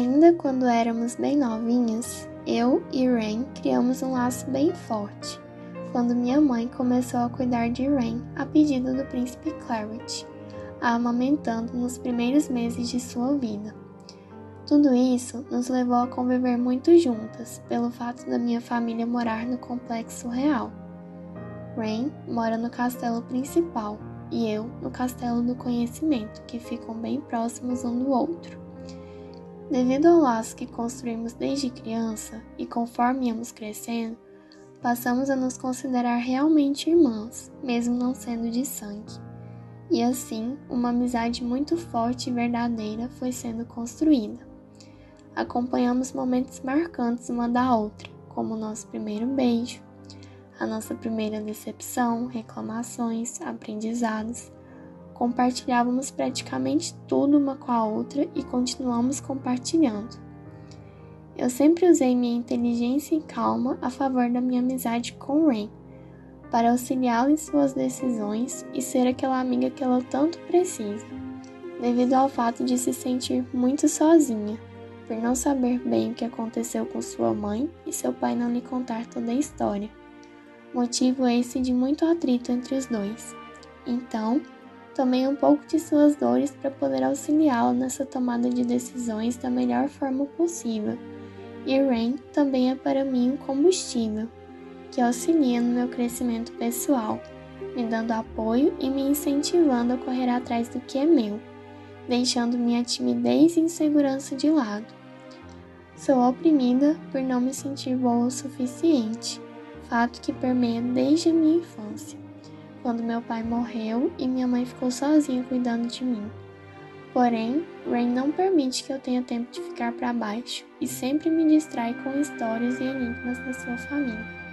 Ainda quando éramos bem novinhas, eu e Rain criamos um laço bem forte, quando minha mãe começou a cuidar de Rain a pedido do príncipe Claret, a amamentando nos primeiros meses de sua vida. Tudo isso nos levou a conviver muito juntas, pelo fato da minha família morar no complexo real. Rain mora no castelo principal e eu no castelo do conhecimento, que ficam bem próximos um do outro. Devido ao laço que construímos desde criança e conforme íamos crescendo, passamos a nos considerar realmente irmãs, mesmo não sendo de sangue. E assim, uma amizade muito forte e verdadeira foi sendo construída. Acompanhamos momentos marcantes uma da outra, como o nosso primeiro beijo, a nossa primeira decepção, reclamações, aprendizados, Compartilhávamos praticamente tudo uma com a outra e continuamos compartilhando. Eu sempre usei minha inteligência e calma a favor da minha amizade com Rain, para auxiliá-la em suas decisões e ser aquela amiga que ela tanto precisa, devido ao fato de se sentir muito sozinha, por não saber bem o que aconteceu com sua mãe e seu pai não lhe contar toda a história. Motivo esse de muito atrito entre os dois. Então, Tomei um pouco de suas dores para poder auxiliá-lo nessa tomada de decisões da melhor forma possível. E Rain também é para mim um combustível que auxilia no meu crescimento pessoal, me dando apoio e me incentivando a correr atrás do que é meu, deixando minha timidez e insegurança de lado. Sou oprimida por não me sentir boa o suficiente, fato que permeia desde a minha infância quando meu pai morreu e minha mãe ficou sozinha cuidando de mim. Porém, Rain não permite que eu tenha tempo de ficar para baixo e sempre me distrai com histórias e enigmas da sua família.